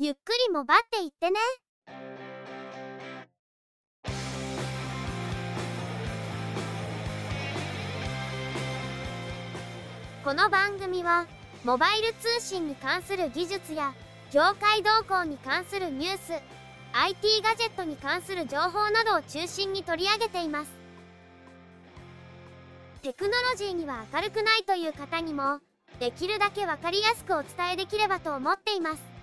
ゆっくりもばっていってね。この番組はモバイル通信に関する技術や業界動向に関するニュース IT ガジェットに関する情報などを中心に取り上げていますテクノロジーには明るくないという方にもできるだけ分かりやすくお伝えできればと思っています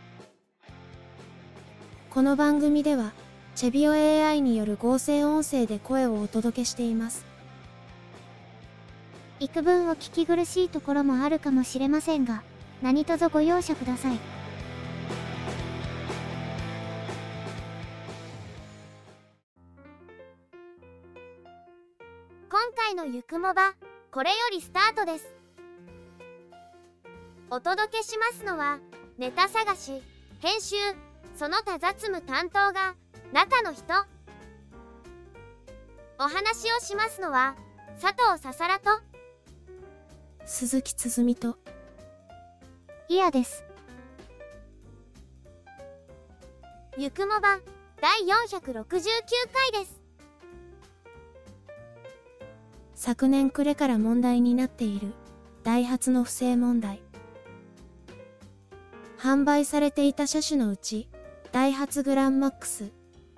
この番組ではチェビオ AI による合成音声で声をお届けしています。幾分お聞き苦しいところもあるかもしれませんが何卒ご容赦ください。今回のゆくもばこれよりスタートです。お届けしますのはネタ探し編集その他雑務担当が中の人。お話をしますのは佐藤ささらと。鈴木つづみと。イヤです。ゆくもば第469回です。昨年暮れから問題になっているダイハツの不正問題。販売されていた車種のうちダイハツグランマックス。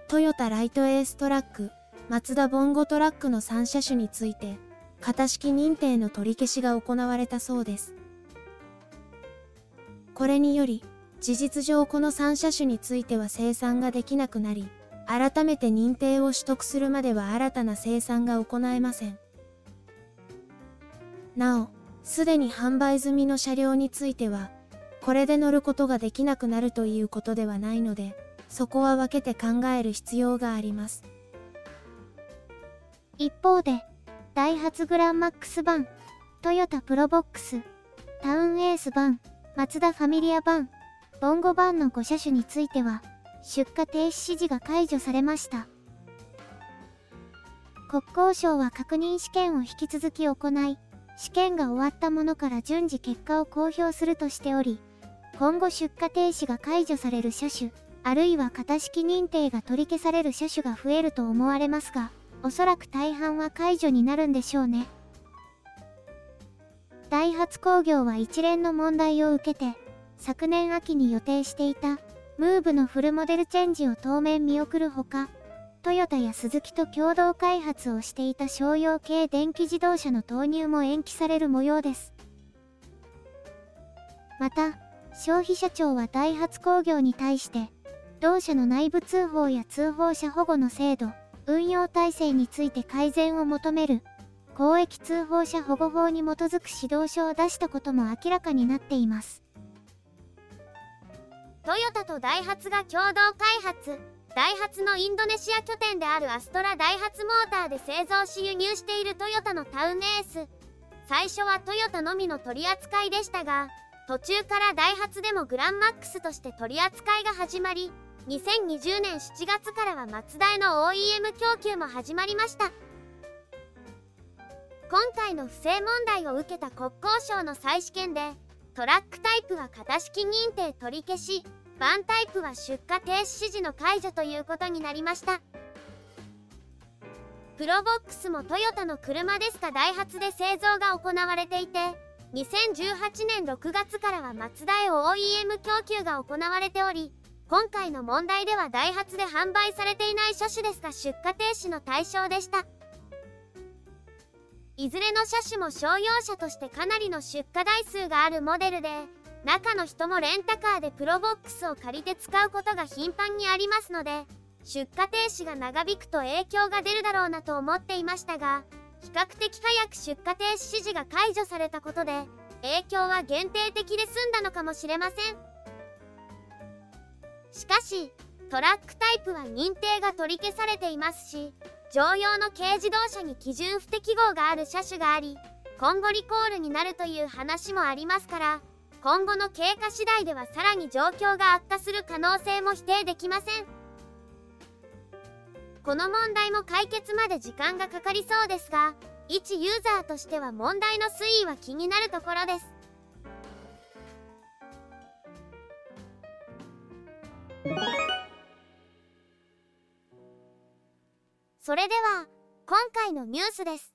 トヨタライトエーストラック。マツダボンゴトラックの3車種について型式認定の取り消しが行われたそうです。これにより事実上この3車種については生産ができなくなり改めて認定を取得するまでは新たな生産が行えません。なお、すでに販売済みの車両については、これで乗ることができなくなるということではないので、そこは分けて考える必要があります。一方で、ダイハツグランマックス版、トヨタプロボックス、タウンエース版、マツダファミリア版、ボンゴ版の5車種については、出荷停止指示が解除されました。国交省は確認試験を引き続き行い、試験が終わったものから順次結果を公表するとしており、今後出荷停止が解除される車種、あるいは型式認定が取り消される車種が増えると思われますが、おそらく大半は解除になるんでしょうね。ダイハツ工業は一連の問題を受けて、昨年秋に予定していた、ムーブのフルモデルチェンジを当面見送るほか、トヨタやスズキと共同開発をしていた商用系電気自動車の投入も延期される模様です。また、消費者庁はダイハツ工業に対して、同社の内部通報や通報者保護の制度、運用体制について改善を求める、公益通報者保護法に基づく指導書を出したことも明らかになっています。トヨタとダイハツが共同開発、ダイハツのインドネシア拠点であるアストラダイハツモーターで製造し輸入しているトヨタのタウンエース。最初はトヨタのみの取り扱いでしたが途中からダイハツでもグランマックスとして取り扱いが始まり2020年7月からはマツダへの OEM 供給も始まりました。今回の不正問題を受けた国交省の再試験でトラックタイプは型式認定取り消しバンタイプは出荷停止指示の解除ということになりました。プロボックスもトヨタの車ですかダイハツで製造が行われていて2018年6月からはマツダへ OEM 供給が行われており今回の問題ではダイハツで販売されていない車種ですが出荷停止の対象でした。いずれの車種も商用車としてかなりの出荷台数があるモデルで中の人もレンタカーでプロボックスを借りて使うことが頻繁にありますので出荷停止が長引くと影響が出るだろうなと思っていましたが比較的早く出荷停止指示が解除されたことで影響は限定的で済んだのかもしれません。しかしトラックタイプは認定が取り消されていますし乗用の軽自動車に基準不適合がある車種があり今後リコールになるという話もありますから今後の経過次第ではさらに状況が悪化する可能性も否定できません。この問題も解決まで時間がかかりそうですが一ユーザーとしては問題の推移は気になるところです。それでは今回のニュースです。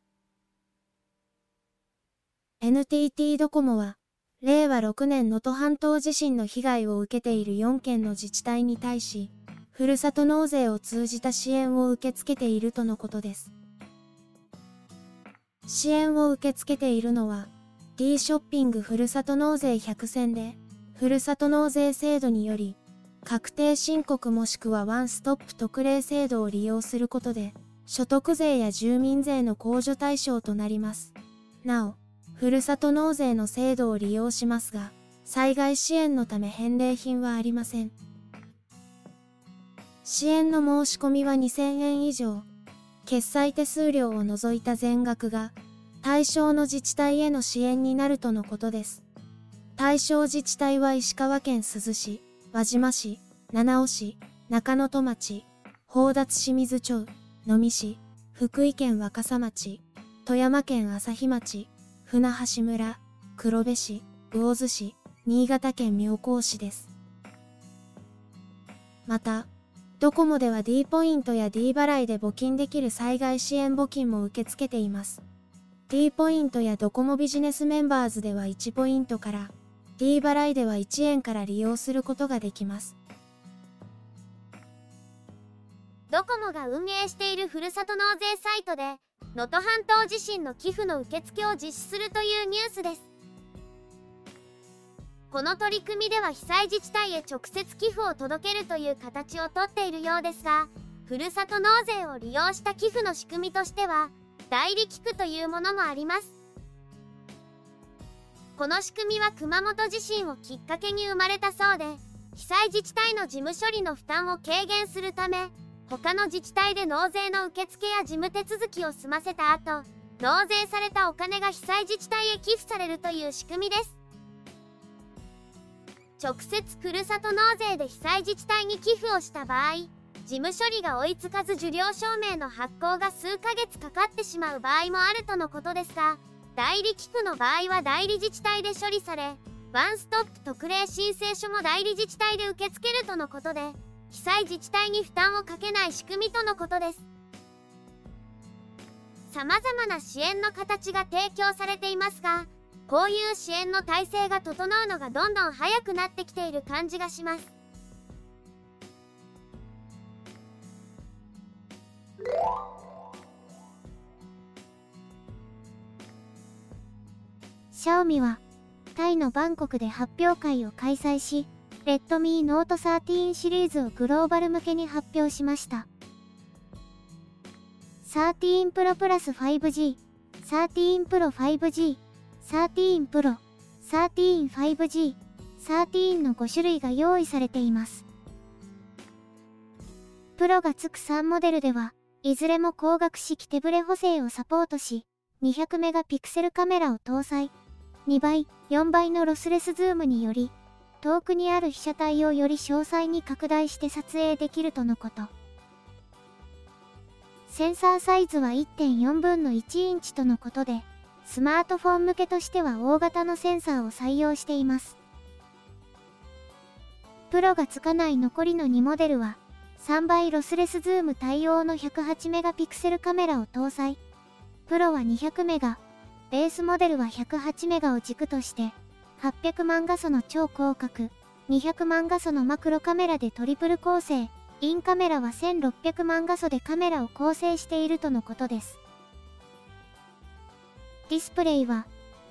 NTT ドコモは令和6年能登半島地震の被害を受けている4県の自治体に対しふるさと納税を通じた支援を受け付けているとのことです。支援を受け付けているのは、D ショッピングふるさと納税100選で、ふるさと納税制度により、確定申告もしくはワンストップ特例制度を利用することで、所得税や住民税の控除対象となります。なお、ふるさと納税の制度を利用しますが、災害支援のため返礼品はありません。支援の申し込みは2000円以上、決済手数料を除いた全額が、対象の自治体への支援になるとのことです。対象自治体は石川県珠洲市、輪島市、七尾市、中能登町、宝達清水町、能美市、福井県若狭町、富山県朝日町、船橋村、黒部市、魚津市、新潟県妙高市です。また、ドコモでは D ポイントや D 払いで募金できる災害支援募金も受け付けています。D ポイントやドコモビジネスメンバーズでは1ポイントから、D 払いでは1円から利用することができます。ドコモが運営しているふるさと納税サイトで、能登半島地震の寄付の受付を実施するというニュースです。この取り組みでは被災自治体へ直接寄付を届けるという形をとっているようですが、ふるさと納税を利用した寄付の仕組みとしては、代理寄付というものもあります。この仕組みは熊本地震をきっかけに生まれたそうで、被災自治体の事務処理の負担を軽減するため、他の自治体で納税の受付や事務手続きを済ませた後、納税されたお金が被災自治体へ寄付されるという仕組みです。直接ふるさと納税で被災自治体に寄付をした場合、事務処理が追いつかず受領証明の発行が数ヶ月かかってしまう場合もあるとのことですが、代理寄付の場合は代理自治体で処理され、ワンストップ特例申請書も代理自治体で受け付けるとのことで、被災自治体に負担をかけない仕組みとのことです。様々な支援の形が提供されていますが、こういう支援の体制が整うのがどんどん早くなってきている感じがします。シャオミは、タイのバンコクで発表会を開催し、レッドミーノート13シリーズをグローバル向けに発表しました。13 Pro Plus 5G、13 Pro 5G、13 Pro、13 5G、13の5種類が用意されています。プロがつく3モデルでは、いずれも光学式手ブレ補正をサポートし、200メガピクセルカメラを搭載。2倍、4倍のロスレスズームにより、遠くにある被写体をより詳細に拡大して撮影できるとのこと。センサーサイズは1.4分の1インチとのことで、スマートフォン向けとしては大型のセンサーを採用しています。プロがつかない残りの2モデルは、3倍ロスレスズーム対応の108メガピクセルカメラを搭載。プロは200メガ、ベースモデルは108メガを軸として、800万画素の超広角、200万画素のマクロカメラでトリプル構成、インカメラは1600万画素でカメラを構成しているとのことです。ディスプレイは、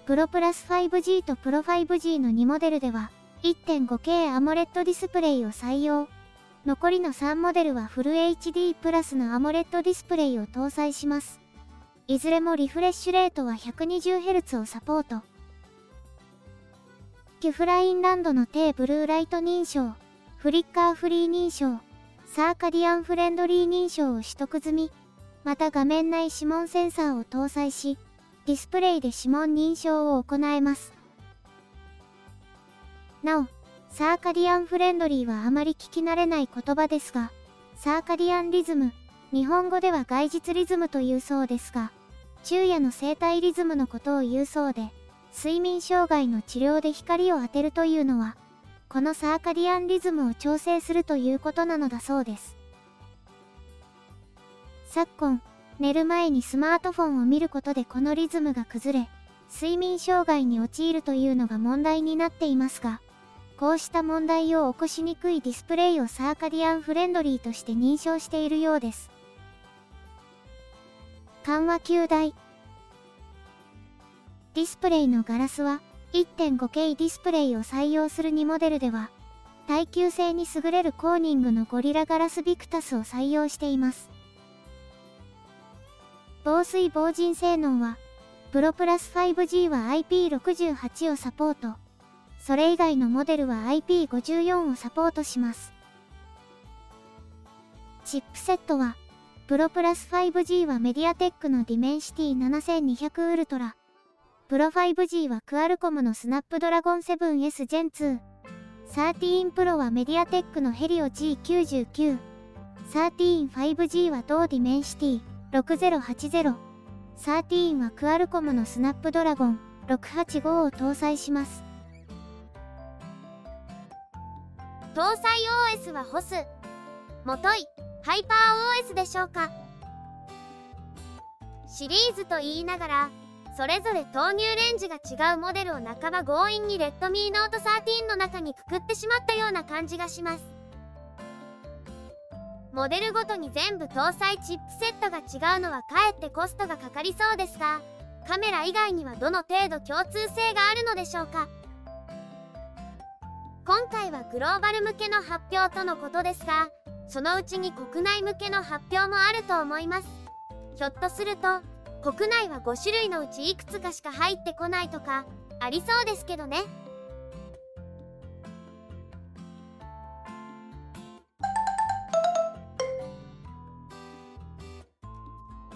プロプラス 5G とプロ 5G の2モデルでは、1.5K AMOLED ディスプレイを採用。残りの3モデルはフル HD プラスの AMOLED ディスプレイを搭載します。いずれもリフレッシュレートは 120Hz をサポート。キュフラインランドの低ブルーライト認証、フリッカーフリー認証、サーカディアンフレンドリー認証を取得済み、また画面内指紋センサーを搭載し、ディスプレイで指紋認証を行えます。なお、サーカディアンフレンドリーはあまり聞き慣れない言葉ですが、サーカディアンリズム、日本語では外実リズムというそうですが、昼夜の生体リズムのことを言うそうで、睡眠障害の治療で光を当てるというのは、このサーカディアンリズムを調整するということなのだそうです。昨今、寝る前にスマートフォンを見ることでこのリズムが崩れ、睡眠障害に陥るというのが問題になっていますが、こうした問題を起こしにくいディスプレイをサーカディアンフレンドリーとして認証しているようです。緩和球大ディスプレイのガラスは 1.5K ディスプレイを採用する2モデルでは耐久性に優れるコーニングのゴリラガラスビクタスを採用しています防水防塵性能はプロプラス 5G は IP68 をサポートそれ以外のモデルは IP54 をサポートしますチップセットはプロプラス 5G はメディアテックのディメンシティ7200ウルトラプロ 5G はクアルコムのスナップドラゴン 7S Gen 2。13 Pro はメディアテックのヘリオ G99。13 5G は同ディメンシティ6080。13はクアルコムのスナップドラゴン685を搭載します。搭載 OS は HOS。もとい、ハイパー OS でしょうか。シリーズと言いながら、それぞれ投入レンジが違うモデルを半ば強引にレッドミーノート13の中にくくってしまったような感じがしますモデルごとに全部搭載チップセットが違うのはかえってコストがかかりそうですがカメラ以外にはどの程度共通性があるのでしょうか？今回はグローバル向けの発表とのことですがそのうちに国内向けの発表もあると思います。ひょっとすると国内は5種類のうちいくつかしか入ってこないとかありそうですけどね。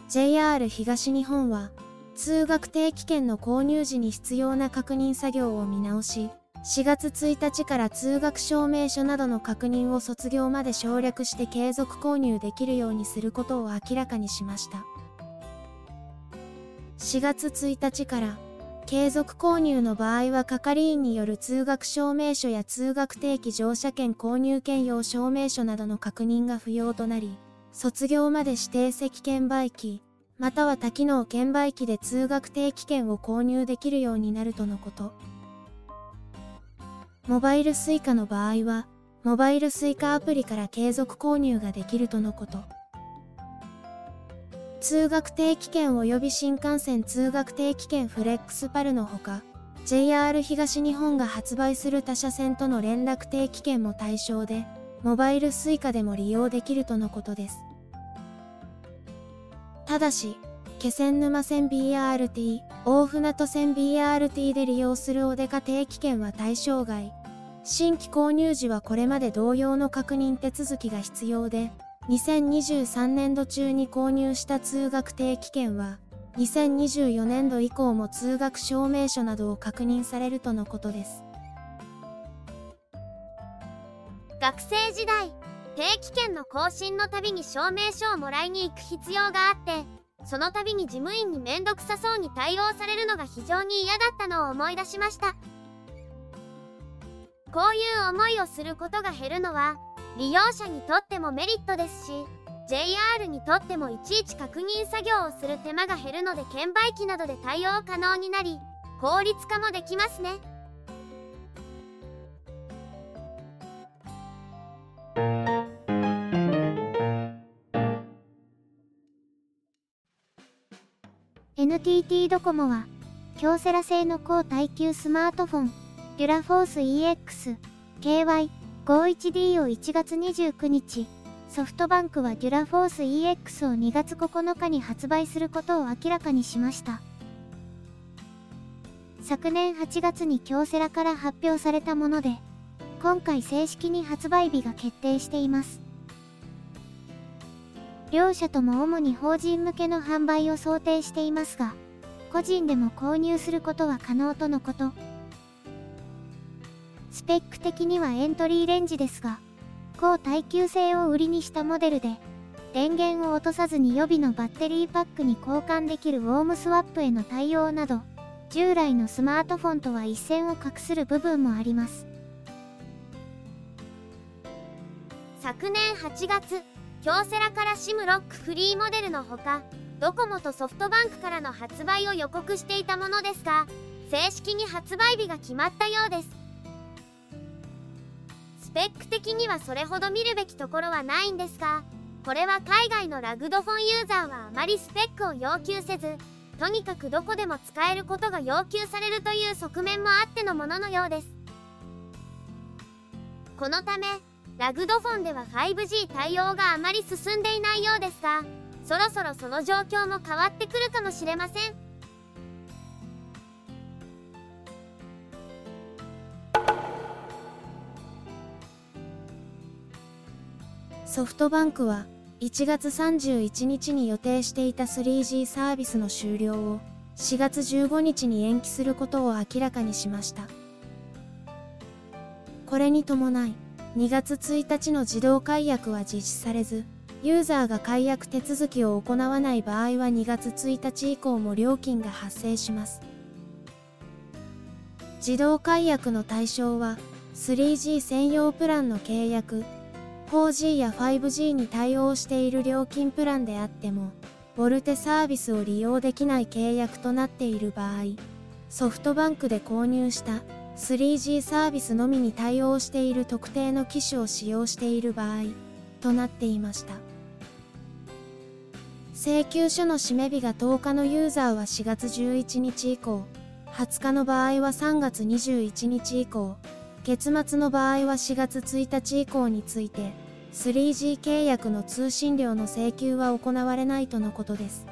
JR 東日本は通学定期券の購入時に必要な確認作業を見直し4月1日から通学証明書などの確認を卒業まで省略して継続購入できるようにすることを明らかにしました。4月1日から継続購入の場合は係員による通学証明書や通学定期乗車券購入券用証明書などの確認が不要となり、卒業まで指定席券売機、または多機能券売機で通学定期券を購入できるようになるとのこと。モバイル Suica の場合は、モバイル Suica アプリから継続購入ができるとのこと。通学定期券及び新幹線通学定期券フレックスパルのほか、JR 東日本が発売する他社線との連絡定期券も対象で、モバイル Suica でも利用できるとのことです。ただし、気仙沼線 BRT、大船渡線 BRT で利用するお出か定期券は対象外。新規購入時はこれまで同様の確認手続きが必要で、2023年度中に購入した通学定期券は、2024年度以降も通学証明書などを確認されるとのことです。学生時代、定期券の更新のたびに証明書をもらいに行く必要があって、その度に事務員にめんどくさそうに対応されるのが非常に嫌だったのを思い出しました。こういう思いをすることが減るのは、利用者にとってもメリットですし JR にとってもいちいち確認作業をする手間が減るので券売機などで対応可能になり効率化もできますね NTT ドコモは京セラ製の高耐久スマートフォンデュラフォース EX KY 51D を1月29日、ソフトバンクはデュラフォース EX を2月9日に発売することを明らかにしました。昨年8月に京セラから発表されたもので、今回正式に発売日が決定しています。両社とも主に法人向けの販売を想定していますが、個人でも購入することは可能とのこと。スペック的にはエントリーレンジですが、高耐久性を売りにしたモデルで、電源を落とさずに予備のバッテリーパックに交換できるウォームスワップへの対応など、従来のスマートフォンとは一線を画する部分もあります。昨年8月、京セラから SIM ロックフリーモデルのほかドコモとソフトバンクからの発売を予告していたものですが正式に発売日が決まったようです。スペック的にはそれほど見るべきところはないんですがこれは海外のラグドフォンユーザーはあまりスペックを要求せずとにかくどこでも使えることが要求されるという側面もあってのもののようです。このためラグドフォンでは 5G 対応があまり進んでいないようですがそろそろその状況も変わってくるかもしれません。ソフトバンクは1月31日に予定していた 3G サービスの終了を4月15日に延期することを明らかにしました。これに伴い2月1日の自動解約は実施されずユーザーが解約手続きを行わない場合は2月1日以降も料金が発生します。自動解約の対象は 3G 専用プランの契約 4G や 5G に対応している料金プランであってもボルテサービスを利用できない契約となっている場合ソフトバンクで購入した 3G サービスのみに対応している特定の機種を使用している場合となっていました。請求書の締め日が10日のユーザーは4月11日以降20日の場合は3月21日以降月末の場合は4月1日以降について 3G 契約の通信料の請求は行われないとのことです。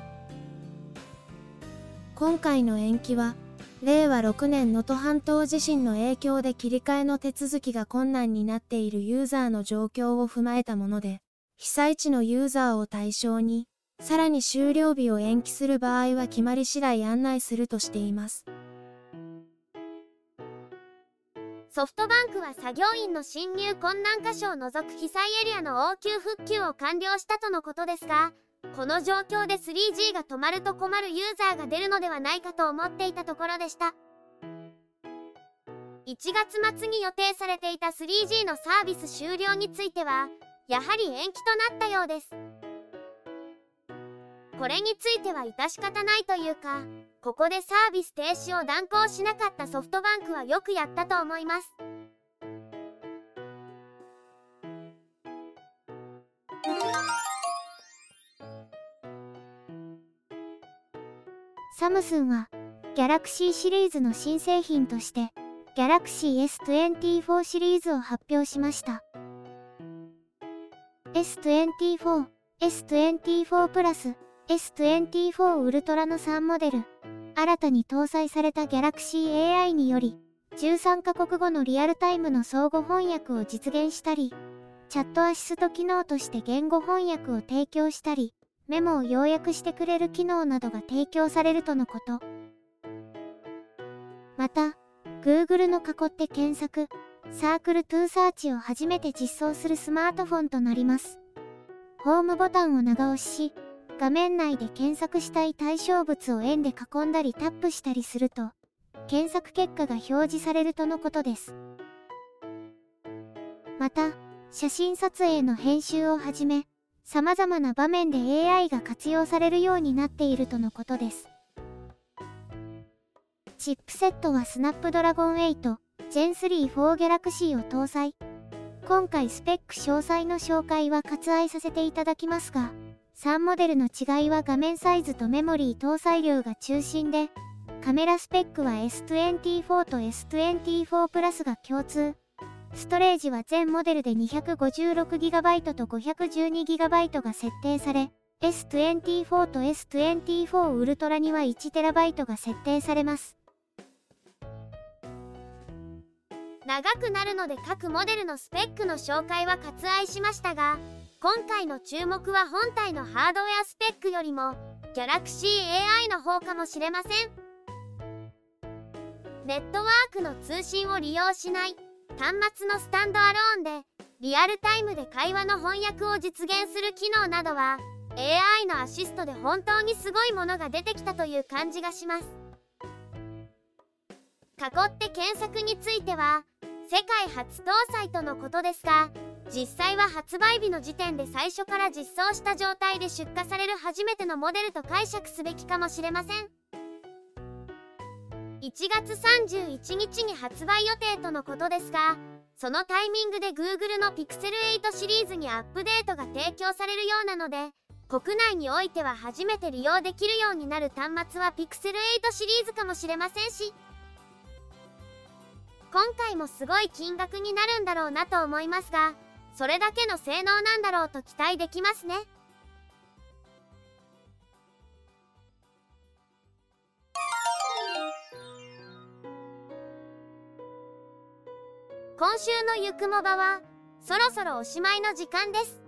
今回の延期は令和6年能登半島地震の影響で切り替えの手続きが困難になっているユーザーの状況を踏まえたもので被災地のユーザーを対象にさらに終了日を延期する場合は決まり次第案内するとしています。ソフトバンクは作業員の侵入困難箇所を除く被災エリアの応急復旧を完了したとのことですが、この状況で 3G が止まると困るユーザーが出るのではないかと思っていたところでした。1月末に予定されていた 3G のサービス終了については、やはり延期となったようです。これについては致し方ないというか、ここでサービス停止を断行しなかったソフトバンクはよくやったと思います。サムスンは、ギャラクシーシリーズの新製品として、ギャラクシー S24 シリーズを発表しました。S24、S24 プラス、S24 ウルトラの3モデル、新たに搭載された Galaxy AI により、13カ国語のリアルタイムの相互翻訳を実現したり、チャットアシスト機能として言語翻訳を提供したり、メモを要約してくれる機能などが提供されるとのこと。また、Google の囲って検索、サークルトゥーサーチを初めて実装するスマートフォンとなります。ホームボタンを長押しし、画面内で検索したい対象物を円で囲んだりタップしたりすると、検索結果が表示されるとのことです。また、写真撮影の編集をはじめ、様々な場面で AI が活用されるようになっているとのことです。チップセットはスナップドラゴン8 Gen 3 4 Galaxy を搭載。今回スペック詳細の紹介は割愛させていただきますが、3モデルの違いは画面サイズとメモリー搭載量が中心で、カメラスペックは S24 と S24 プラスが共通。ストレージは全モデルで 256GB と 512GB が設定され、S24 と S24 ウルトラには 1TB が設定されます。長くなるので各モデルのスペックの紹介は割愛しましたが、今回の注目は本体のハードウェアスペックよりも Galaxy AI の方かもしれませんネットワークの通信を利用しない端末のスタンドアローンでリアルタイムで会話の翻訳を実現する機能などは AI のアシストで本当にすごいものが出てきたという感じがします。囲って検索については世界初搭載とのことですが実際は発売日の時点で最初から実装した状態で出荷される初めてのモデルと解釈すべきかもしれません。1月31日に発売予定とのことですがそのタイミングで Google の Pixel 8シリーズにアップデートが提供されるようなので国内においては初めて利用できるようになる端末は Pixel 8シリーズかもしれませんし。今回もすごい金額になるんだろうなと思いますがそれだけの性能なんだろうと期待できますね。今週のゆくもばはそろそろおしまいの時間です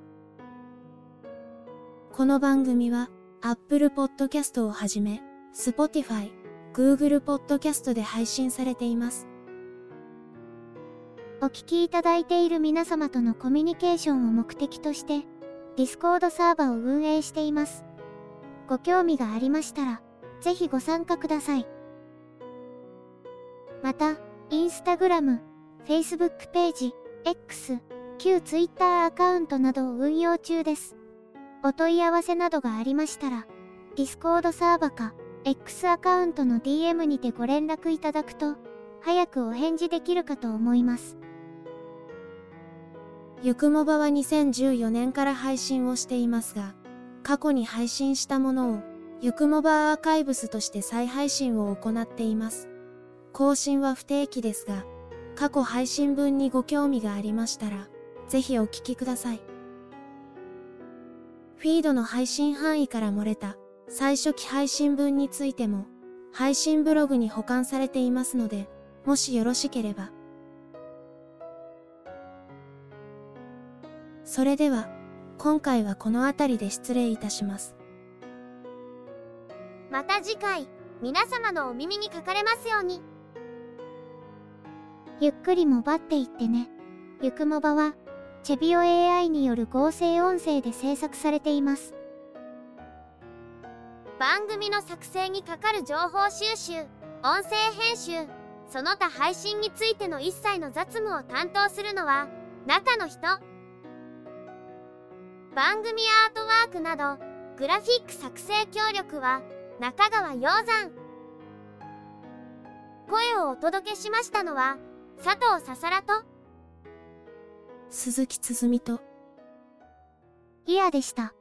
この番組は Apple Podcast をはじめ Spotify、Google Podcast で配信されています。お聞きいただいている皆様とのコミュニケーションを目的として、Discord サーバーを運営しています。ご興味がありましたら、ぜひご参加ください。また、Instagram、Facebook ページ、X、旧 Twitter アカウントなどを運用中です。お問い合わせなどがありましたら、Discord サーバか X アカウントの DM にてご連絡いただくと、早くお返事できるかと思います。ゆくもばは2014年から配信をしていますが、過去に配信したものを、ゆくもばアーカイブスとして再配信を行っています。更新は不定期ですが、過去配信分にご興味がありましたら、ぜひお聞きください。フィードの配信範囲から漏れた最初期配信分についても、配信ブログに保管されていますので、もしよろしければ。それでは、今回はこの辺りで失礼いたします。また次回皆様のお耳にかかれますようにゆっくりもばっていってね。ゆくもばは、チェビオ AI による合成音声で制作されています。番組の作成にかかる情報収集音声編集その他配信についての一切の雑務を担当するのは中の人番組アートワークなどグラフィック作成協力は中川鷹山声をお届けしましたのは佐藤ささらと鈴木つづみと、イヤでした。